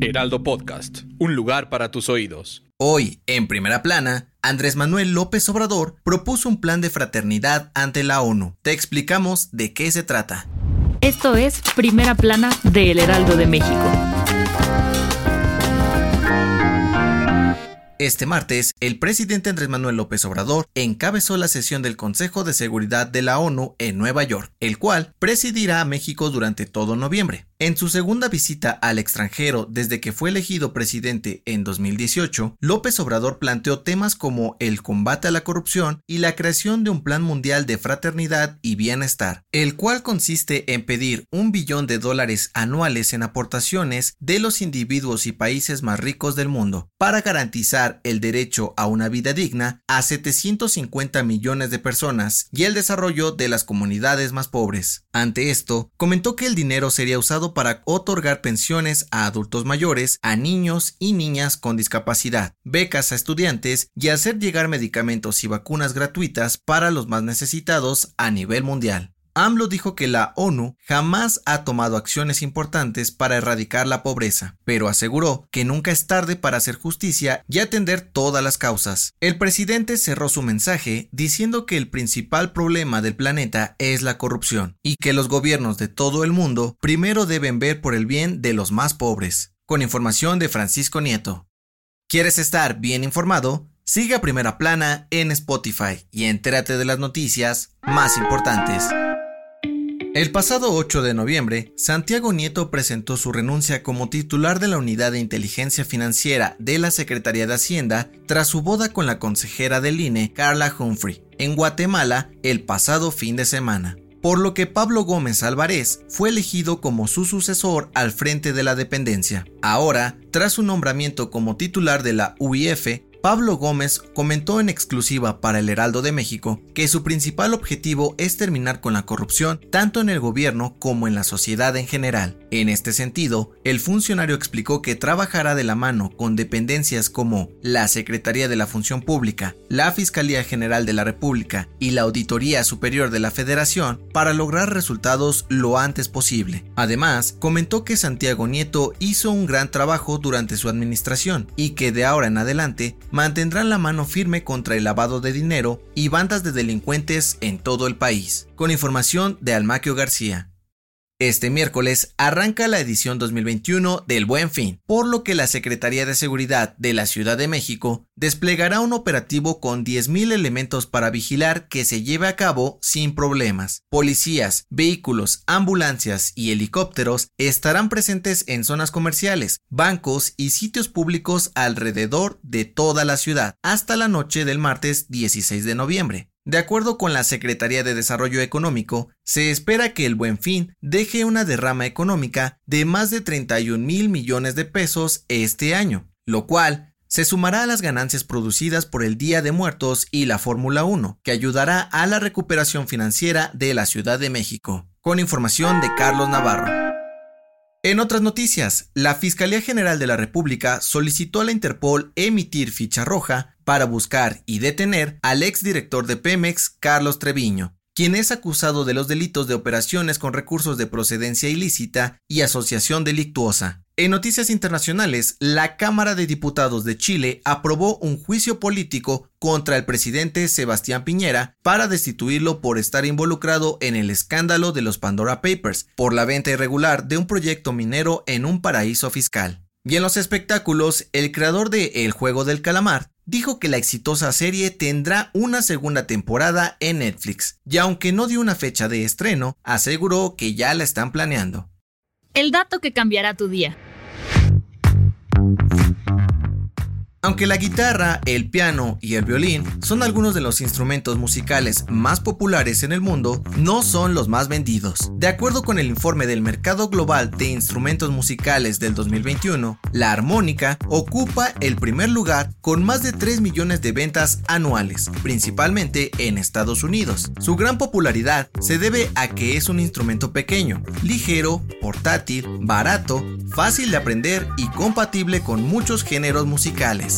Heraldo Podcast, un lugar para tus oídos. Hoy, en primera plana, Andrés Manuel López Obrador propuso un plan de fraternidad ante la ONU. Te explicamos de qué se trata. Esto es Primera Plana de El Heraldo de México. Este martes, el presidente Andrés Manuel López Obrador encabezó la sesión del Consejo de Seguridad de la ONU en Nueva York, el cual presidirá a México durante todo noviembre. En su segunda visita al extranjero desde que fue elegido presidente en 2018, López Obrador planteó temas como el combate a la corrupción y la creación de un plan mundial de fraternidad y bienestar, el cual consiste en pedir un billón de dólares anuales en aportaciones de los individuos y países más ricos del mundo para garantizar el derecho a una vida digna a 750 millones de personas y el desarrollo de las comunidades más pobres. Ante esto, comentó que el dinero sería usado para otorgar pensiones a adultos mayores, a niños y niñas con discapacidad, becas a estudiantes y hacer llegar medicamentos y vacunas gratuitas para los más necesitados a nivel mundial. AMLO dijo que la ONU jamás ha tomado acciones importantes para erradicar la pobreza, pero aseguró que nunca es tarde para hacer justicia y atender todas las causas. El presidente cerró su mensaje diciendo que el principal problema del planeta es la corrupción y que los gobiernos de todo el mundo primero deben ver por el bien de los más pobres. Con información de Francisco Nieto. ¿Quieres estar bien informado? Sigue a Primera Plana en Spotify y entérate de las noticias más importantes. El pasado 8 de noviembre, Santiago Nieto presentó su renuncia como titular de la Unidad de Inteligencia Financiera de la Secretaría de Hacienda tras su boda con la consejera del INE, Carla Humphrey, en Guatemala el pasado fin de semana por lo que Pablo Gómez Álvarez fue elegido como su sucesor al frente de la dependencia. Ahora, tras su nombramiento como titular de la UIF, Pablo Gómez comentó en exclusiva para el Heraldo de México que su principal objetivo es terminar con la corrupción tanto en el gobierno como en la sociedad en general. En este sentido, el funcionario explicó que trabajará de la mano con dependencias como la Secretaría de la Función Pública, la Fiscalía General de la República y la Auditoría Superior de la Federación para lograr resultados lo antes posible. Además, comentó que Santiago Nieto hizo un gran trabajo durante su administración y que de ahora en adelante mantendrán la mano firme contra el lavado de dinero y bandas de delincuentes en todo el país. Con información de Almaquio García. Este miércoles arranca la edición 2021 del Buen Fin, por lo que la Secretaría de Seguridad de la Ciudad de México desplegará un operativo con 10.000 elementos para vigilar que se lleve a cabo sin problemas. Policías, vehículos, ambulancias y helicópteros estarán presentes en zonas comerciales, bancos y sitios públicos alrededor de toda la ciudad hasta la noche del martes 16 de noviembre. De acuerdo con la Secretaría de Desarrollo Económico, se espera que el Buen Fin deje una derrama económica de más de 31 mil millones de pesos este año, lo cual se sumará a las ganancias producidas por el Día de Muertos y la Fórmula 1, que ayudará a la recuperación financiera de la Ciudad de México. Con información de Carlos Navarro. En otras noticias, la Fiscalía General de la República solicitó a la Interpol emitir ficha roja para buscar y detener al exdirector de Pemex, Carlos Treviño, quien es acusado de los delitos de operaciones con recursos de procedencia ilícita y asociación delictuosa. En noticias internacionales, la Cámara de Diputados de Chile aprobó un juicio político contra el presidente Sebastián Piñera para destituirlo por estar involucrado en el escándalo de los Pandora Papers por la venta irregular de un proyecto minero en un paraíso fiscal. Y en los espectáculos, el creador de El Juego del Calamar dijo que la exitosa serie tendrá una segunda temporada en Netflix, y aunque no dio una fecha de estreno, aseguró que ya la están planeando. El dato que cambiará tu día. Aunque la guitarra, el piano y el violín son algunos de los instrumentos musicales más populares en el mundo, no son los más vendidos. De acuerdo con el informe del Mercado Global de Instrumentos Musicales del 2021, la armónica ocupa el primer lugar con más de 3 millones de ventas anuales, principalmente en Estados Unidos. Su gran popularidad se debe a que es un instrumento pequeño, ligero, portátil, barato, fácil de aprender y compatible con muchos géneros musicales.